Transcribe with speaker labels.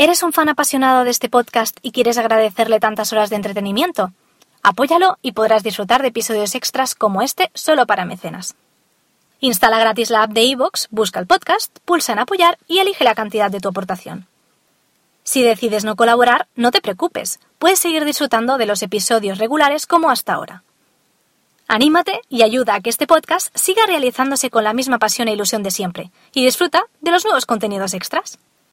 Speaker 1: ¿Eres un fan apasionado de este podcast y quieres agradecerle tantas horas de entretenimiento? Apóyalo y podrás disfrutar de episodios extras como este solo para mecenas. Instala gratis la app de iVoox, busca el podcast, pulsa en apoyar y elige la cantidad de tu aportación. Si decides no colaborar, no te preocupes, puedes seguir disfrutando de los episodios regulares como hasta ahora. Anímate y ayuda a que este podcast siga realizándose con la misma pasión e ilusión de siempre, y disfruta de los nuevos contenidos extras.